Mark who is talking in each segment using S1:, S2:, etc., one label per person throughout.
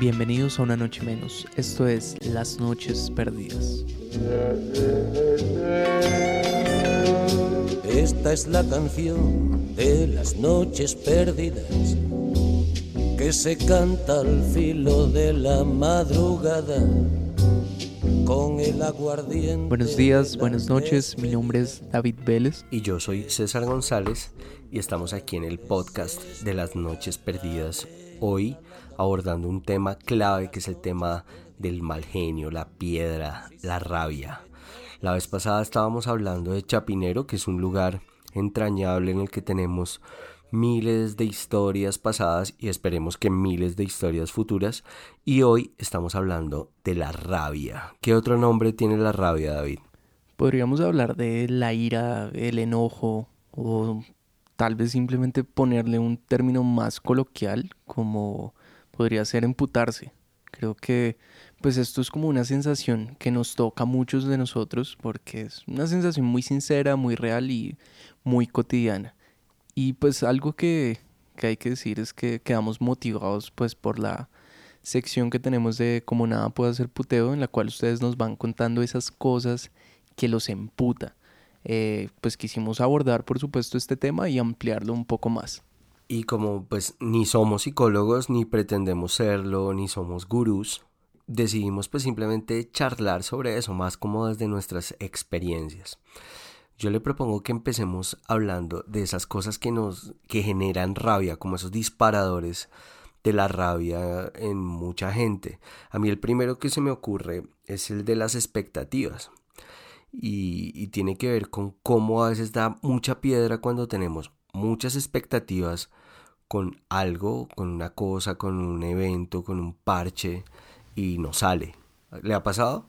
S1: Bienvenidos a una noche menos. Esto es Las Noches Perdidas.
S2: Esta es la canción de las noches perdidas que se canta al filo de la madrugada con el aguardiente.
S1: Buenos días, buenas noches. Mi nombre es David Vélez.
S3: Y yo soy César González y estamos aquí en el podcast de las noches perdidas. Hoy abordando un tema clave que es el tema del mal genio, la piedra, la rabia. La vez pasada estábamos hablando de Chapinero, que es un lugar entrañable en el que tenemos miles de historias pasadas y esperemos que miles de historias futuras. Y hoy estamos hablando de la rabia. ¿Qué otro nombre tiene la rabia, David?
S1: Podríamos hablar de la ira, el enojo o tal vez simplemente ponerle un término más coloquial como podría ser emputarse. Creo que pues esto es como una sensación que nos toca a muchos de nosotros porque es una sensación muy sincera, muy real y muy cotidiana. Y pues algo que, que hay que decir es que quedamos motivados pues por la sección que tenemos de como nada puede hacer puteo en la cual ustedes nos van contando esas cosas que los emputa. Eh, pues quisimos abordar por supuesto este tema y ampliarlo un poco más.
S3: Y como pues ni somos psicólogos, ni pretendemos serlo, ni somos gurús, decidimos pues simplemente charlar sobre eso, más como desde nuestras experiencias. Yo le propongo que empecemos hablando de esas cosas que nos que generan rabia, como esos disparadores de la rabia en mucha gente. A mí el primero que se me ocurre es el de las expectativas. Y, y tiene que ver con cómo a veces da mucha piedra cuando tenemos muchas expectativas con algo, con una cosa, con un evento, con un parche y no sale. ¿Le ha pasado?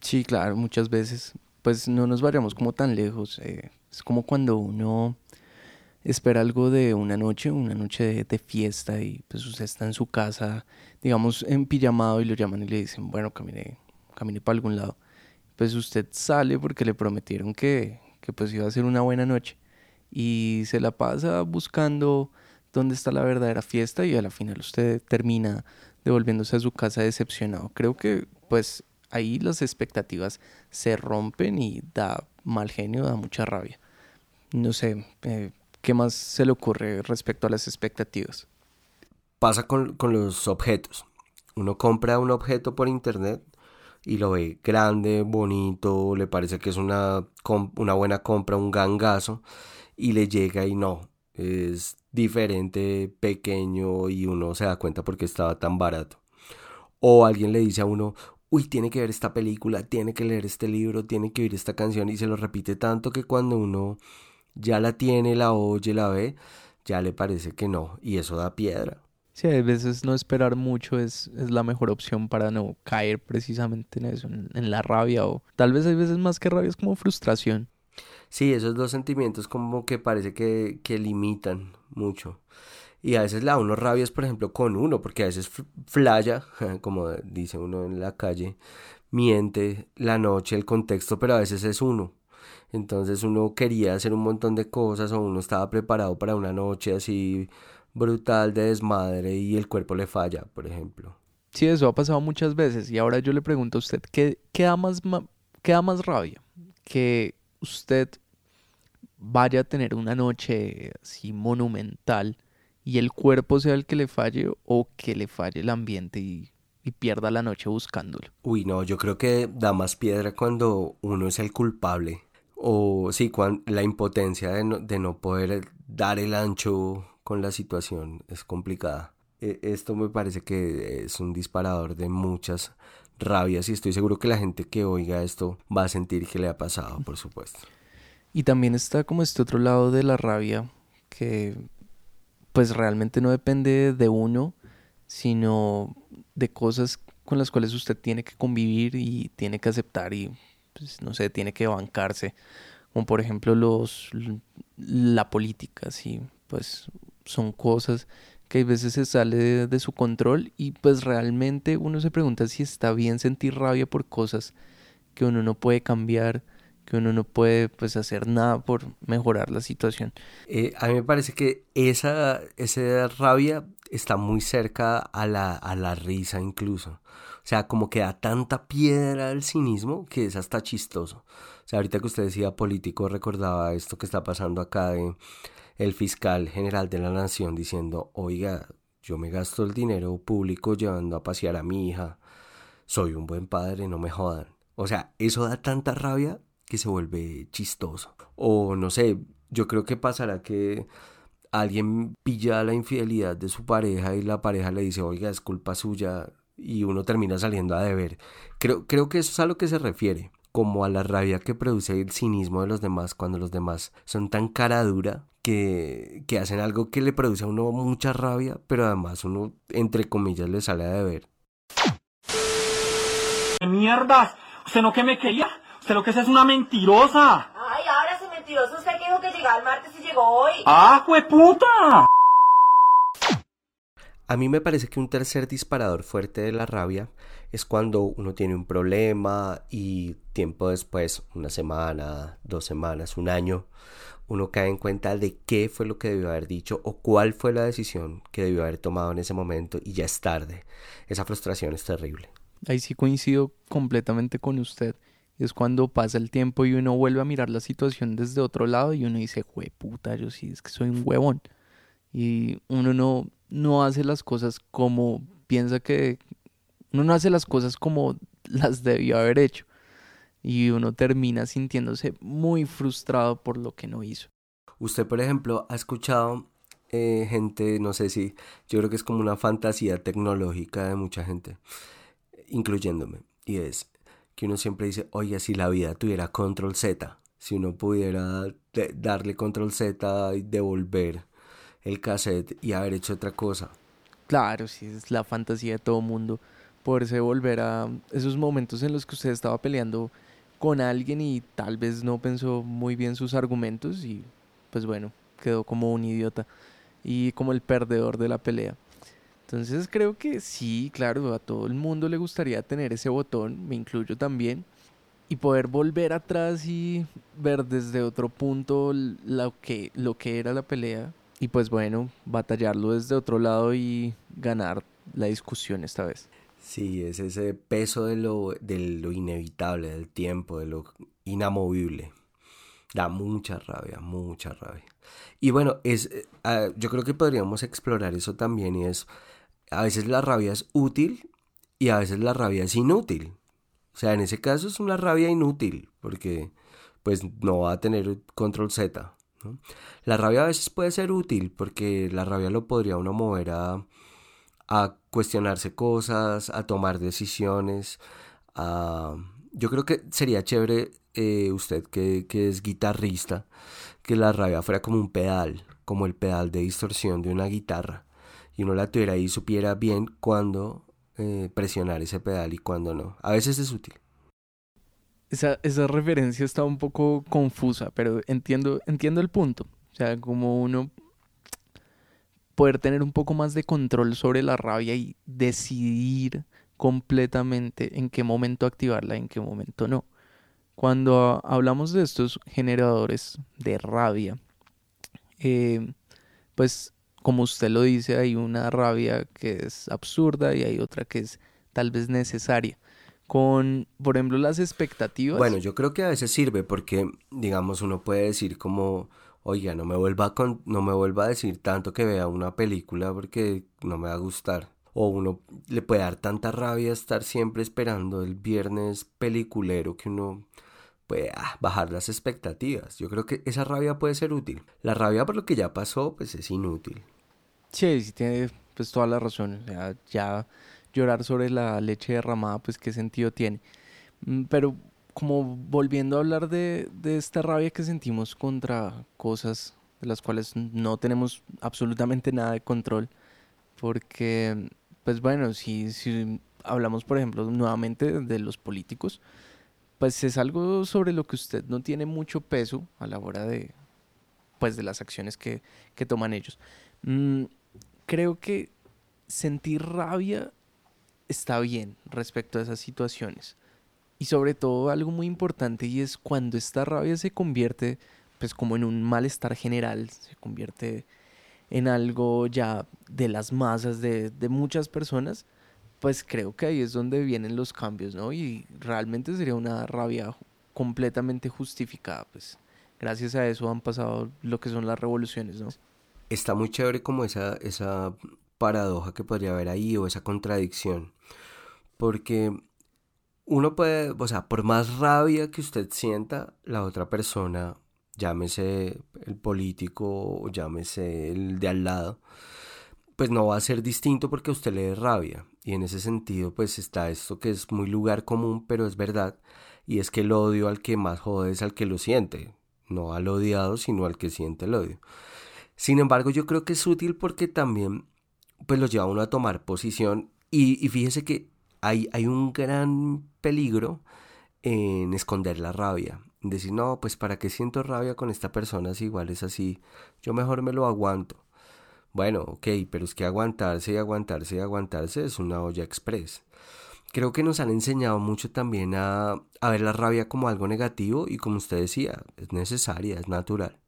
S1: Sí, claro, muchas veces. Pues no nos vayamos como tan lejos. Eh, es como cuando uno espera algo de una noche, una noche de, fiesta y pues usted está en su casa, digamos, en pijamado y lo llaman y le dicen, bueno, camine, camine para algún lado. Pues usted sale porque le prometieron que, que pues iba a ser una buena noche y se la pasa buscando dónde está la verdadera fiesta y a la final usted termina devolviéndose a su casa decepcionado. Creo que pues ahí las expectativas se rompen y da mal genio, da mucha rabia. No sé, eh, ¿qué más se le ocurre respecto a las expectativas?
S3: Pasa con, con los objetos. Uno compra un objeto por internet y lo ve grande, bonito, le parece que es una, una buena compra, un gangazo y le llega y no, es diferente, pequeño y uno se da cuenta porque estaba tan barato. O alguien le dice a uno, uy, tiene que ver esta película, tiene que leer este libro, tiene que oír esta canción y se lo repite tanto que cuando uno ya la tiene, la oye, la ve, ya le parece que no y eso da piedra.
S1: Sí, a veces no esperar mucho es, es la mejor opción para no caer precisamente en eso, en, la rabia o tal vez hay veces más que rabia es como frustración.
S3: Sí, esos dos sentimientos como que parece que, que limitan mucho. Y a veces la uno rabias, por ejemplo, con uno, porque a veces flaya, como dice uno en la calle, miente la noche, el contexto, pero a veces es uno. Entonces uno quería hacer un montón de cosas o uno estaba preparado para una noche así brutal de desmadre y el cuerpo le falla, por ejemplo.
S1: Sí, eso ha pasado muchas veces y ahora yo le pregunto a usted, ¿qué, qué da, más, qué da más rabia? ¿Que usted vaya a tener una noche así monumental y el cuerpo sea el que le falle o que le falle el ambiente y, pierda la noche buscándolo.
S3: Uy, no, yo creo que da más piedra cuando uno es el culpable. O sí, cuando, la impotencia de no, de no poder dar el ancho con la situación es complicada. E, esto me parece que es un disparador de muchas rabias y estoy seguro que la gente que oiga esto va a sentir que le ha pasado, por supuesto.
S1: Y también está como este otro lado de la rabia que pues realmente no depende de uno, sino de cosas con las cuales usted tiene que convivir y tiene que aceptar y pues no sé, tiene que bancarse, como por ejemplo los la política, sí, pues son cosas que a veces se sale de, su control y pues realmente uno se pregunta si está bien sentir rabia por cosas que uno no puede cambiar, que uno no puede pues hacer nada por mejorar la situación.
S3: Eh, a mí me parece que esa, esa rabia está muy cerca a la, a la risa incluso. O sea, como que da tanta piedra al cinismo que es hasta chistoso. O sea, ahorita que usted decía político, recordaba esto que está pasando acá de el fiscal general de la nación diciendo, oiga, yo me gasto el dinero público llevando a pasear a mi hija, soy un buen padre, no me jodan. O sea, eso da tanta rabia que se vuelve chistoso. O no sé, yo creo que pasará que alguien pilla la infidelidad de su pareja y la pareja le dice, oiga, es culpa suya y uno termina saliendo a deber. Creo, creo que eso es a lo que se refiere, como a la rabia que produce el cinismo de los demás cuando los demás son tan cara dura que, que hacen algo que le produce a uno mucha rabia, pero además uno, entre comillas, le sale a deber.
S4: ¡Mierdas! ¿Usted no que me quería? ¿Usted lo que es es una mentirosa?
S5: Ay, ahora su mentiroso. Usted que dijo que llegaba el martes y llegó hoy.
S4: ¡Ah, puta!
S3: A mí me parece que un tercer disparador fuerte de la rabia es cuando uno tiene un problema y tiempo después, una semana, dos semanas, un año, uno cae en cuenta de qué fue lo que debió haber dicho o cuál fue la decisión que debió haber tomado en ese momento y ya es tarde. Esa frustración es terrible.
S1: Ahí sí coincido completamente con usted. Es cuando pasa el tiempo y uno vuelve a mirar la situación desde otro lado y uno dice, jue puta, yo sí es que soy un huevón. Y uno no, no hace las cosas como piensa que... Uno no hace las cosas como las debió haber hecho. Y uno termina sintiéndose muy frustrado por lo que no hizo.
S3: Usted, por ejemplo, ha escuchado eh, gente, no sé si, yo creo que es como una fantasía tecnológica de mucha gente incluyéndome, y es que uno siempre dice, oye, si la vida tuviera control Z, si uno pudiera darle control Z y devolver el cassette y haber hecho otra cosa.
S1: Claro, sí, es la fantasía de todo mundo, poderse volver a esos momentos en los que usted estaba peleando con alguien y tal vez no pensó muy bien sus argumentos y pues bueno, quedó como un idiota y como el perdedor de la pelea. Entonces creo que sí, claro, a todo el mundo le gustaría tener ese botón, me incluyo también, y poder volver atrás y ver desde otro punto lo que, lo que era la pelea y pues bueno, batallarlo desde otro lado y ganar la discusión esta vez.
S3: Sí, es ese peso de lo, de lo inevitable, del tiempo, de lo inamovible. Da mucha rabia, mucha rabia. Y bueno, es, ah, yo creo que podríamos explorar eso también y es a veces la rabia es útil y a veces la rabia es inútil. O sea, en ese caso es una rabia inútil porque pues no va a tener control Z. La rabia a veces puede ser útil porque la rabia lo podría uno mover a, a cuestionarse cosas, a tomar decisiones. A... Yo creo que sería chévere eh, usted que, que es guitarrista, que la rabia fuera como un pedal, como el pedal de distorsión de una guitarra y uno la tuviera ahí y supiera bien cuándo eh, presionar ese pedal y cuándo no. A veces es útil.
S1: Esa, esa referencia está un poco confusa, pero entiendo, entiendo el punto. O sea, como uno poder tener un poco más de control sobre la rabia y decidir completamente en qué momento activarla, en qué momento no. Cuando hablamos de estos generadores de rabia, eh, pues como usted lo dice, hay una rabia que es absurda y hay otra que es tal vez necesaria. Con, por ejemplo, las expectativas.
S3: Bueno, yo creo que a veces sirve porque, digamos, uno puede decir como, oiga, no me vuelva a, con, no me vuelva a decir tanto que vea una película porque no me va a gustar. O uno le puede dar tanta rabia estar siempre esperando el viernes peliculero que uno puede ah, bajar las expectativas. Yo creo que esa rabia puede ser útil. La rabia por lo que ya pasó, pues es inútil.
S1: Sí, sí tiene pues toda la razón. O sea, ya llorar sobre la leche derramada, pues qué sentido tiene. Mm, pero como volviendo a hablar de, de esta rabia que sentimos contra cosas de las cuales no tenemos absolutamente nada de control, porque, pues bueno, si, si hablamos, por ejemplo, nuevamente de los políticos, pues es algo sobre lo que usted no tiene mucho peso a la hora de, pues, de las acciones que, que toman ellos. Mm, creo que sentir rabia está bien respecto a esas situaciones. Y sobre todo algo muy importante y es cuando esta rabia se convierte pues como en un malestar general, se convierte en algo ya de las masas, de, de muchas personas, pues creo que ahí es donde vienen los cambios, ¿no? Y realmente sería una rabia completamente justificada, pues gracias a eso han pasado lo que son las revoluciones, ¿no?
S3: Está muy chévere como esa, esa paradoja que podría haber ahí o esa contradicción, porque uno puede, o sea, por más rabia que usted sienta, la otra persona, llámese el político llámese el de al lado, pues no va a ser distinto porque a usted le dé rabia. Y en ese sentido, pues está esto que es muy lugar común, pero es verdad. Y es que el odio al que más jode es al que lo siente. No al odiado, sino al que siente el odio. Sin embargo, yo creo que es útil porque también pues lo lleva uno a tomar posición. Y, fíjese que hay, un gran peligro en esconder la rabia. Decir, no, pues para qué siento rabia con esta persona si igual es así. Yo mejor me lo aguanto. Bueno, ok, pero es que aguantarse y aguantarse y aguantarse es una olla express. Creo que nos han enseñado mucho también a, a ver la rabia como algo negativo y como usted decía, es necesaria, es natural.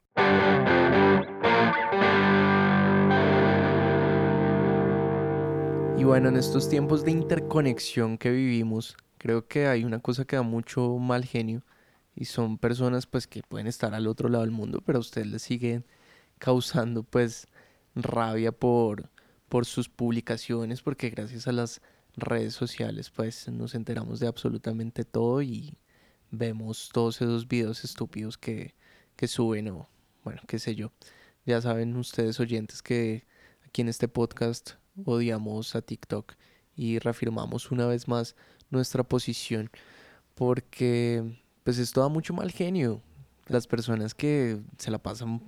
S1: Y bueno, en estos tiempos de interconexión que vivimos, creo que hay una cosa que da mucho mal genio y son personas pues que pueden estar al otro lado del mundo, pero a usted le siguen causando pues rabia por, por sus publicaciones, porque gracias a las redes sociales pues nos enteramos de absolutamente todo y vemos todos esos videos estúpidos que, que suben o bueno, qué sé yo. Ya saben ustedes oyentes que aquí en este podcast odiamos a TikTok y reafirmamos una vez más nuestra posición porque pues esto da mucho mal genio. Las personas que se la pasan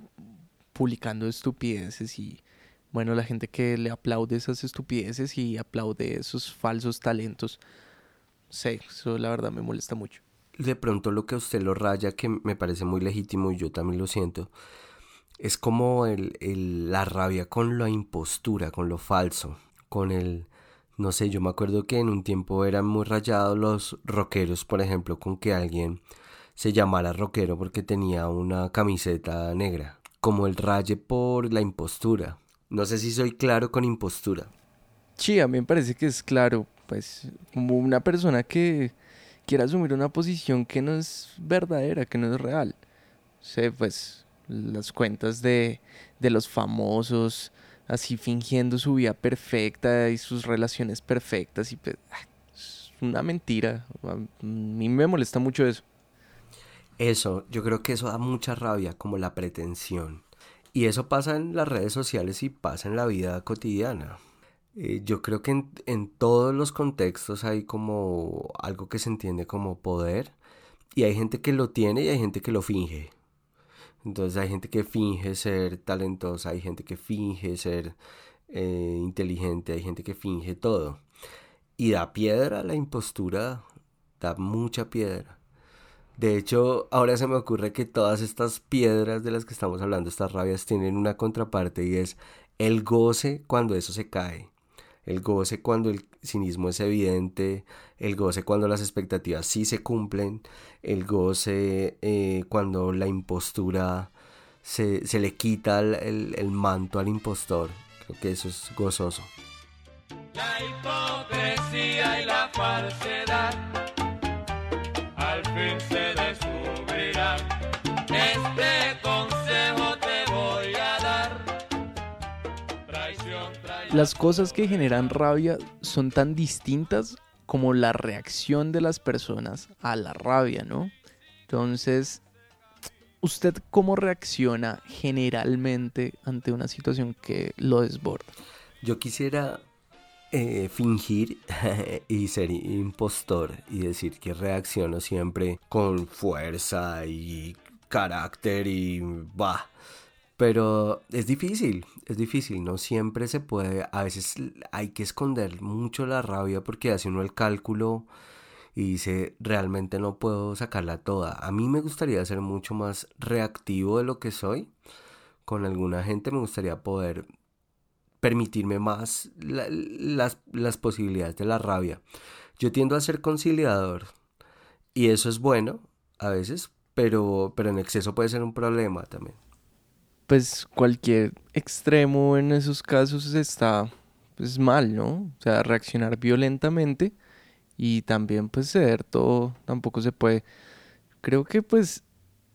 S1: publicando estupideces y bueno, la gente que le aplaude esas estupideces y aplaude esos falsos talentos. Sí, eso la verdad me molesta mucho.
S3: De pronto lo que a usted lo raya, que me parece muy legítimo y yo también lo siento, es como el, la rabia con la impostura, con lo falso, con el... No sé, yo me acuerdo que en un tiempo eran muy rayados los rockeros, por ejemplo, con que alguien se llamara rockero porque tenía una camiseta negra como el raye por la impostura. No sé si soy claro con impostura.
S1: Sí, a mí me parece que es claro, pues como una persona que quiere asumir una posición que no es verdadera, que no es real. sé, pues las cuentas de, de los famosos, así fingiendo su vida perfecta y sus relaciones perfectas y pues, ah, es una mentira. A mí me molesta mucho eso.
S3: Eso, yo creo que eso da mucha rabia, como la pretensión. Y eso pasa en las redes sociales y pasa en la vida cotidiana. Eh, yo creo que en, en, todos los contextos hay como algo que se entiende como poder y hay gente que lo tiene y hay gente que lo finge. Entonces hay gente que finge ser talentosa, hay gente que finge ser eh, inteligente, hay gente que finge todo. Y da piedra la impostura, da mucha piedra. De hecho, ahora se me ocurre que todas estas piedras de las que estamos hablando, estas rabias, tienen una contraparte y es el goce cuando eso se cae. El goce cuando el cinismo es evidente, el goce cuando las expectativas sí se cumplen, el goce eh, cuando la impostura se, se le quita el, el, manto al impostor. Creo que eso es gozoso. La hipocresía y la falsedad
S1: Las cosas que generan rabia son tan distintas como la reacción de las personas a la rabia, ¿no? Entonces, ¿usted cómo reacciona generalmente ante una situación que lo desborda?
S3: Yo quisiera eh, fingir y ser impostor y decir que reacciono siempre con fuerza y carácter y va. Pero es difícil, es difícil, no siempre se puede, a veces hay que esconder mucho la rabia porque hace uno el cálculo y dice, realmente no puedo sacarla toda. A mí me gustaría ser mucho más reactivo de lo que soy. Con alguna gente me gustaría poder permitirme más las, las posibilidades de la rabia. Yo tiendo a ser conciliador Y eso es bueno a veces, pero, pero en exceso puede ser un problema también.
S1: Pues cualquier extremo en esos casos está pues mal, ¿no? O sea, reaccionar violentamente y también pues ceder todo tampoco se puede. Creo que pues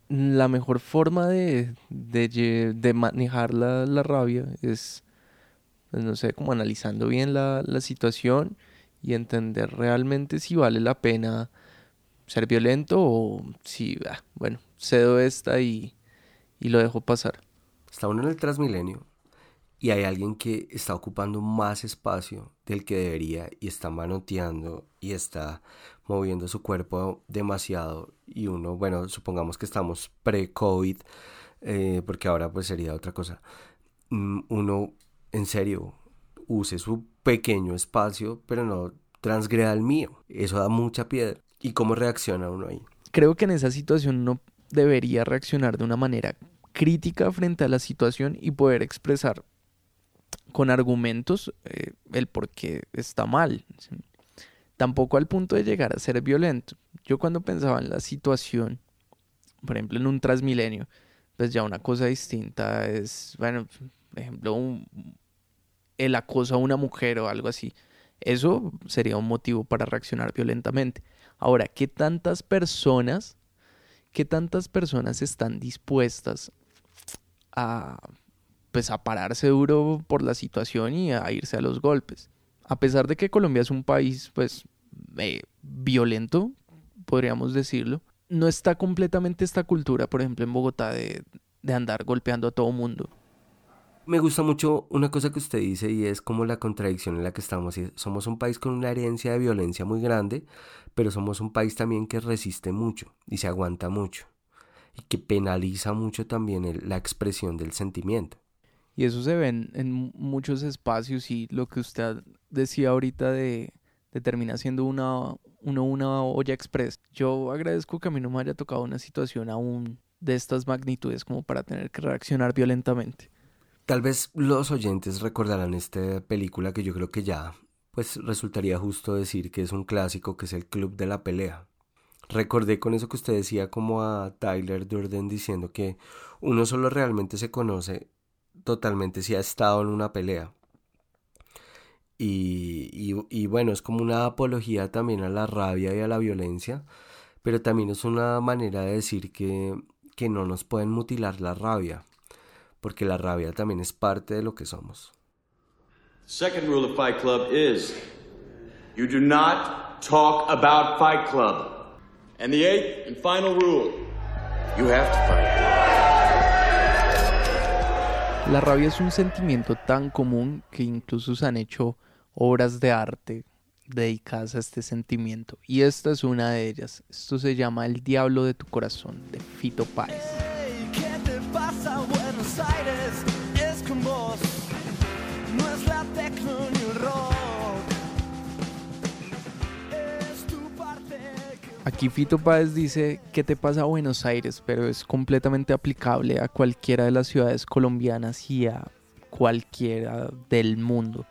S1: la mejor forma de, de, manejar la, la, rabia es, pues, no sé, como analizando bien la, la situación y entender realmente si vale la pena ser violento o si, ah, bueno, cedo esta y, y lo dejo pasar.
S3: Está uno en el Transmilenio y hay alguien que está ocupando más espacio del que debería y está manoteando y está moviendo su cuerpo demasiado y uno, bueno, supongamos que estamos pre-COVID, eh, porque ahora pues sería otra cosa, mm, uno en serio use su pequeño espacio, pero no transgreda el mío. Eso da mucha piedra. ¿Y cómo reacciona uno ahí?
S1: Creo que en esa situación uno debería reaccionar de una manera crítica frente a la situación y poder expresar con argumentos eh, el por qué está mal. Tampoco al punto de llegar a ser violento. Yo cuando pensaba en la situación, por ejemplo en un transmilenio, pues ya una cosa distinta es, bueno, por ejemplo, el acoso a una mujer o algo así. Eso sería un motivo para reaccionar violentamente. Ahora, ¿qué tantas personas, qué tantas personas están dispuestas a, pues, a pararse duro por la situación y a irse a los golpes? A pesar de que Colombia es un país, pues, eh, violento, podríamos decirlo, no está completamente esta cultura, por ejemplo, en Bogotá, de, de andar golpeando a todo mundo.
S3: Me gusta mucho una cosa que usted dice y es como la contradicción en la que estamos. Somos un país con una herencia de violencia muy grande, pero somos un país también que resiste mucho y se aguanta mucho y que penaliza mucho también la expresión del sentimiento.
S1: Y eso se ve en, muchos espacios y lo que usted decía ahorita de, de terminar siendo una, una, una olla express. Yo agradezco que a mí no me haya tocado una situación aún de estas magnitudes como para tener que reaccionar violentamente.
S3: Tal vez los oyentes recordarán esta película que yo creo que ya, pues resultaría justo decir que es un clásico, que es el Club de la Pelea. Recordé con eso que usted decía como a Tyler Durden diciendo que uno solo realmente se conoce totalmente si ha estado en una pelea. Y, y, bueno, es como una apología también a la rabia y a la violencia, pero también es una manera de decir que, que no nos pueden mutilar la rabia, porque la rabia también es parte de lo que somos.
S6: second rule of Fight Club is you do not talk about Fight Club. And the eighth and final rule, you have to fight.
S1: La rabia es un sentimiento tan común que incluso se han hecho obras de arte dedicadas a este sentimiento. Y esta es una de ellas. Esto se llama El Diablo de tu Corazón, de Fito Páez. Aquí Fito Páez dice, ¿qué te pasa a Buenos Aires? Pero es completamente aplicable a cualquiera de las ciudades colombianas y a cualquiera del mundo.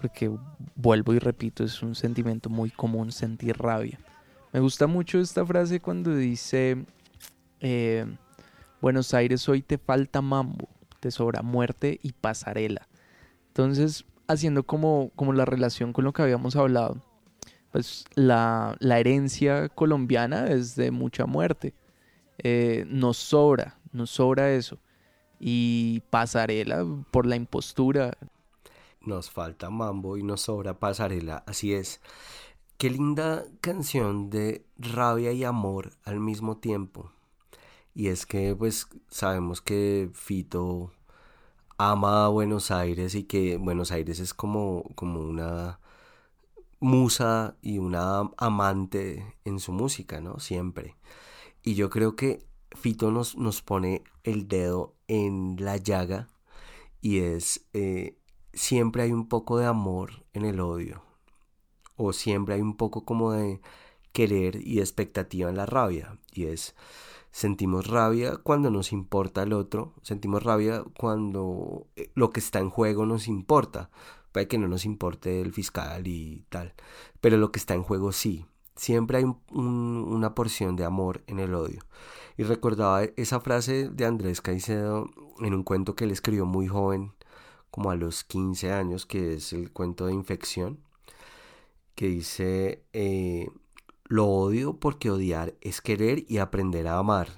S1: Porque vuelvo y repito, es un sentimiento muy común sentir rabia. Me gusta mucho esta frase cuando dice, eh, Buenos Aires hoy te falta mambo, te sobra muerte y pasarela. Entonces, haciendo como, como la relación con lo que habíamos hablado, pues la, herencia colombiana es de mucha muerte. Eh, nos sobra, nos sobra eso. Y pasarela por la impostura.
S3: Nos falta mambo y nos sobra pasarela, así es. Qué linda canción de rabia y amor al mismo tiempo. Y es que pues sabemos que Fito ama a Buenos Aires y que Buenos Aires es como, como una musa y una amante en su música, ¿no? Siempre. Y yo creo que Fito nos, nos pone el dedo en la llaga y es eh, siempre hay un poco de amor en el odio o siempre hay un poco como de querer y expectativa en la rabia y es sentimos rabia cuando nos importa el otro sentimos rabia cuando eh, lo que está en juego nos importa que no nos importe el fiscal y tal, pero lo que está en juego sí. Siempre hay una porción de amor en el odio. Y recordaba esa frase de Andrés Caicedo en un cuento que él escribió muy joven, como a los 15 años, que es el cuento de infección, que dice, eh, lo odio porque odiar es querer y aprender a amar.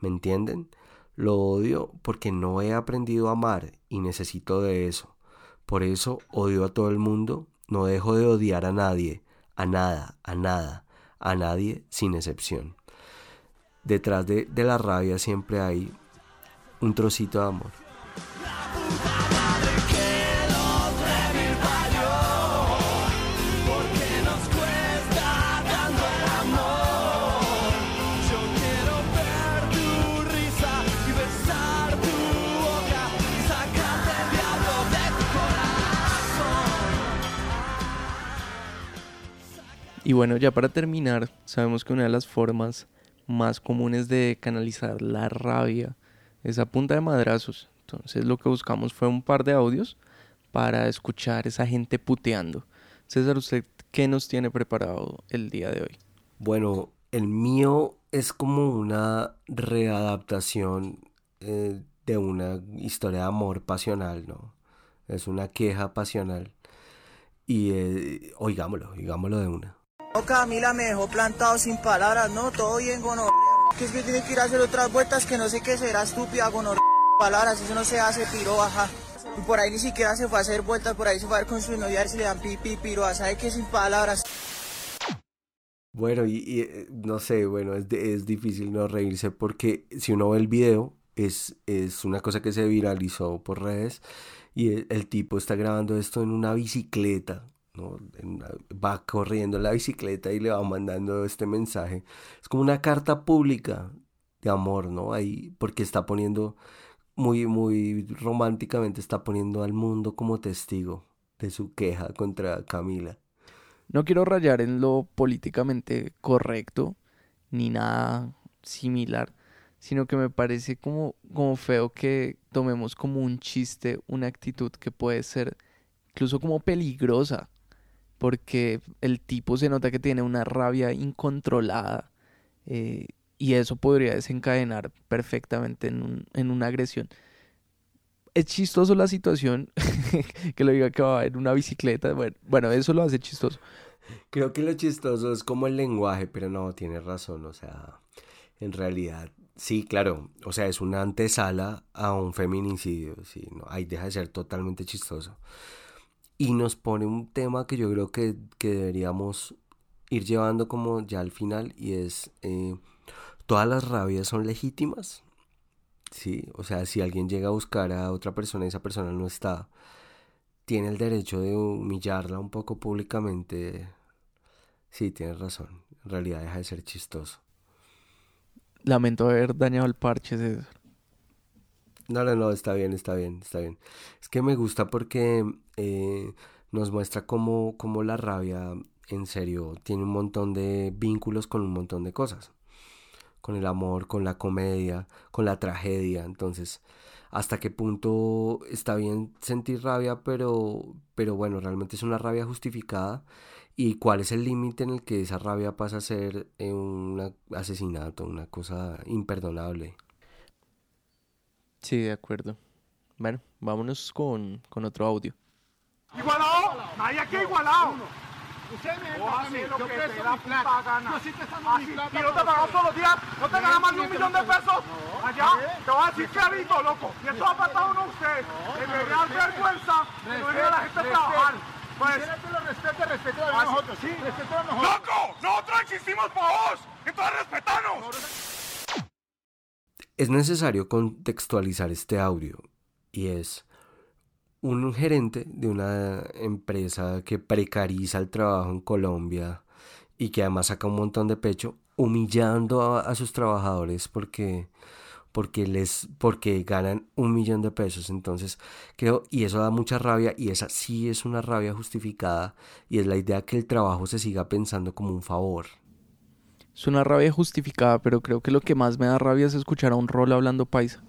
S3: ¿Me entienden? Lo odio porque no he aprendido a amar y necesito de eso. Por eso odio a todo el mundo, no dejo de odiar a nadie, a nada, a nada, a nadie sin excepción. Detrás de, de la rabia siempre hay un trocito de amor.
S1: Y bueno, ya para terminar, sabemos que una de las formas más comunes de canalizar la rabia es a punta de madrazos. Entonces lo que buscamos fue un par de audios para escuchar esa gente puteando. César, ¿usted qué nos tiene preparado el día de hoy?
S3: Bueno, el mío es como una readaptación eh, de una historia de amor pasional, ¿no? Es una queja pasional. Y eh, oigámoslo, oigámoslo de una.
S7: No, Camila me dejó plantado sin palabras, no, todo bien, gono. Que es que tiene que ir a hacer otras vueltas que no sé qué será estúpida, gono. Palabras, eso no se hace, piro, baja. Y por ahí ni siquiera se fue a hacer vueltas, por ahí se fue a ver con su novia a ver si le dan pipi, piro, ¿sabe que sin palabras?
S3: Bueno, y, eh, no sé, bueno, es, es difícil no reírse porque si uno ve el video, es, es una cosa que se viralizó por redes y el tipo está grabando esto en una bicicleta ¿no? va corriendo en la bicicleta y le va mandando este mensaje. Es como una carta pública de amor, ¿no? Ahí, porque está poniendo, muy, muy románticamente, está poniendo al mundo como testigo de su queja contra Camila.
S1: No quiero rayar en lo políticamente correcto, ni nada similar, sino que me parece como, como feo que tomemos como un chiste una actitud que puede ser incluso como peligrosa porque el tipo se nota que tiene una rabia incontrolada eh, y eso podría desencadenar perfectamente en, en una agresión. Es chistoso la situación que lo diga que va en una bicicleta. Bueno, bueno, eso lo hace chistoso.
S3: Creo que lo chistoso es como el lenguaje, pero no, tiene razón. O sea, en realidad, sí, claro. O sea, es una antesala a un feminicidio. Sí, no, ahí deja de ser totalmente chistoso y nos pone un tema que yo creo que, deberíamos ir llevando como ya al final y es eh, todas las rabias son legítimas sí o sea si alguien llega a buscar a otra persona y esa persona no está tiene el derecho de humillarla un poco públicamente sí tienes razón en realidad deja de ser chistoso.
S1: Lamento haber dañado el parche César
S3: no, no, no, está bien, está bien, está bien. Es que me gusta porque eh, nos muestra cómo, cómo la rabia, en serio, tiene un montón de vínculos con un montón de cosas. Con el amor, con la comedia, con la tragedia. Entonces, hasta qué punto está bien sentir rabia, pero, pero bueno, realmente es una rabia justificada. ¿Y cuál es el límite en el que esa rabia pasa a ser eh, un asesinato, una cosa imperdonable?
S1: Sí, de acuerdo. Bueno, vámonos con, con otro audio.
S8: ¿Igualado? Nadie aquí igualado. Usted me deja a mí lo que te da plata. gana. Yo sí te están dando mi plata. Y no te pagamos todos los días. ¿No te ganas más de un millón de pesos? Allá. Te voy a decir clarito, loco. Y esto ha pasado uno a usted. Que me da vergüenza que no venga la gente a trabajar. Pues. Lo respete, respete a nosotros. Sí, respete a nosotros. ¡Loco! Nosotros existimos para vos. Entonces respetanos
S3: es necesario contextualizar este audio y es un gerente de una empresa que precariza el trabajo en Colombia y que además saca un montón de pecho humillando a, sus trabajadores porque porque les porque ganan un millón de pesos. Entonces creo y eso da mucha rabia y esa sí es una rabia justificada y es la idea que el trabajo se siga pensando como un favor
S1: es una rabia justificada, pero creo que lo que más me da rabia es escuchar a un rol hablando paisa.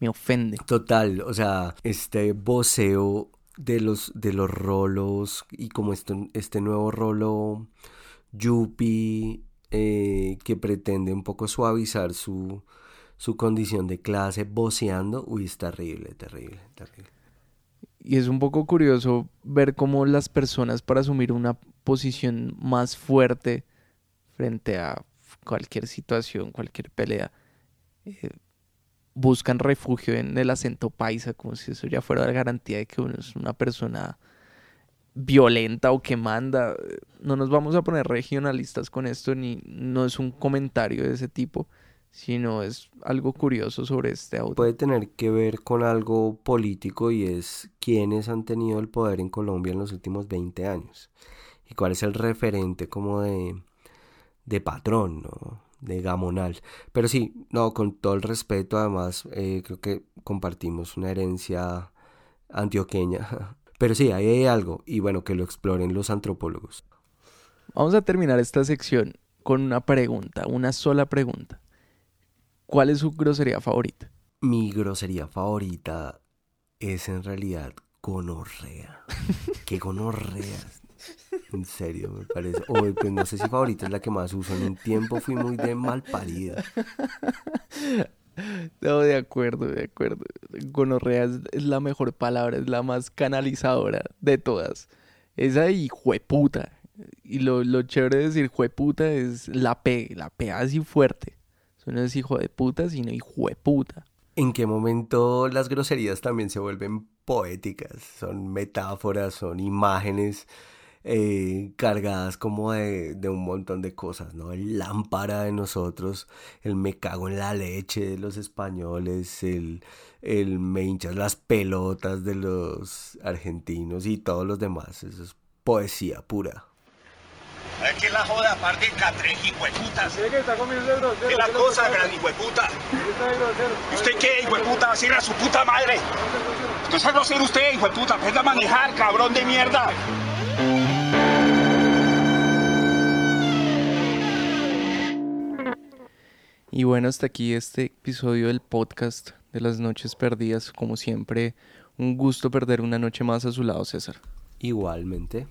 S1: Me ofende.
S3: Total, o sea, este voceo de los, de los rolos y como este, este nuevo rolo yuppie eh, que pretende un poco suavizar su, su condición de clase voceando, uy, es terrible, terrible, terrible.
S1: Y es un poco curioso ver cómo las personas para asumir una posición más fuerte frente a cualquier situación, cualquier pelea, eh, buscan refugio en el acento paisa, como si eso ya fuera la garantía de que uno es una persona violenta o que manda. No nos vamos a poner regionalistas con esto, ni no es un comentario de ese tipo, sino es algo curioso sobre este auto.
S3: Puede tener que ver con algo político y es quiénes han tenido el poder en Colombia en los últimos 20 años y cuál es el referente como de, de patrón, ¿no? de gamonal. Pero sí, no, con todo el respeto, además eh, creo que compartimos una herencia antioqueña. Pero sí, ahí hay algo y bueno, que lo exploren los antropólogos.
S1: Vamos a terminar esta sección con una pregunta, una sola pregunta. ¿Cuál es su grosería favorita?
S3: Mi grosería favorita es en realidad gonorrea. ¿Qué gonorrea? En serio, me parece. O pues no sé si favorita es la que más uso. En un tiempo fui muy de mal parida.
S1: No, de acuerdo, de acuerdo. Gonorrea es, es la mejor palabra, es la más canalizadora de todas. Esa y jueputa. Y lo, lo chévere de decir jueputa es la P, la P así fuerte. Eso no es hijo de puta, sino hijo de puta.
S3: ¿En qué momento las groserías también se vuelven poéticas? Son metáforas, son imágenes eh, cargadas como de, de, un montón de cosas, ¿no? El lámpara de nosotros, el me cago en la leche de los españoles, el, el me hinchas las pelotas de los argentinos y todos los demás. Eso es poesía pura.
S9: Es que la joda, aparte catre, hijueputas. ¿Qué está comiendo grosero? ¿Qué la cosa, gran hijueputa? ¿Y usted qué, hijueputa? Va a a su puta madre. Usted es grosero usted, hijueputa. Aprenda a manejar, cabrón de mierda.
S1: Y bueno, hasta aquí este episodio del podcast de las noches perdidas. Como siempre, un gusto perder una noche más a su lado, César.
S3: Igualmente.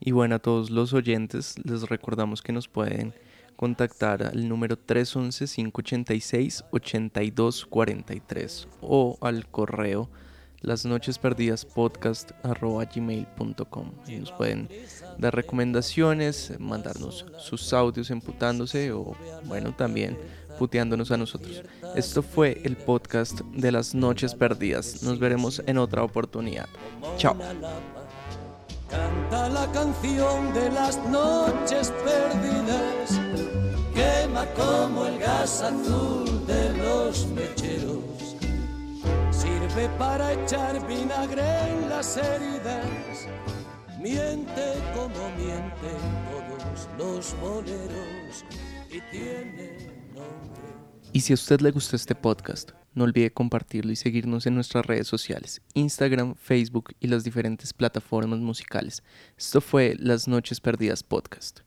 S1: Y bueno, a todos los oyentes les recordamos que nos pueden contactar al número 311-586-8243 o al correo las noches perdidas podcast gmail.com y nos pueden dar recomendaciones mandarnos sus audios emputándose o bueno también puteándonos a nosotros. Esto fue el podcast de las noches perdidas. Nos veremos en otra oportunidad. Chao.
S2: Canta la canción de las noches perdidas, quema como el gas azul de los mecheros, sirve para echar vinagre en las heridas, miente como mienten todos los boleros y tiene.
S1: Y si a usted le gustó este podcast, no olvide compartirlo y seguirnos en nuestras redes sociales, Instagram, Facebook y las diferentes plataformas musicales. Esto fue Las Noches Perdidas Podcast.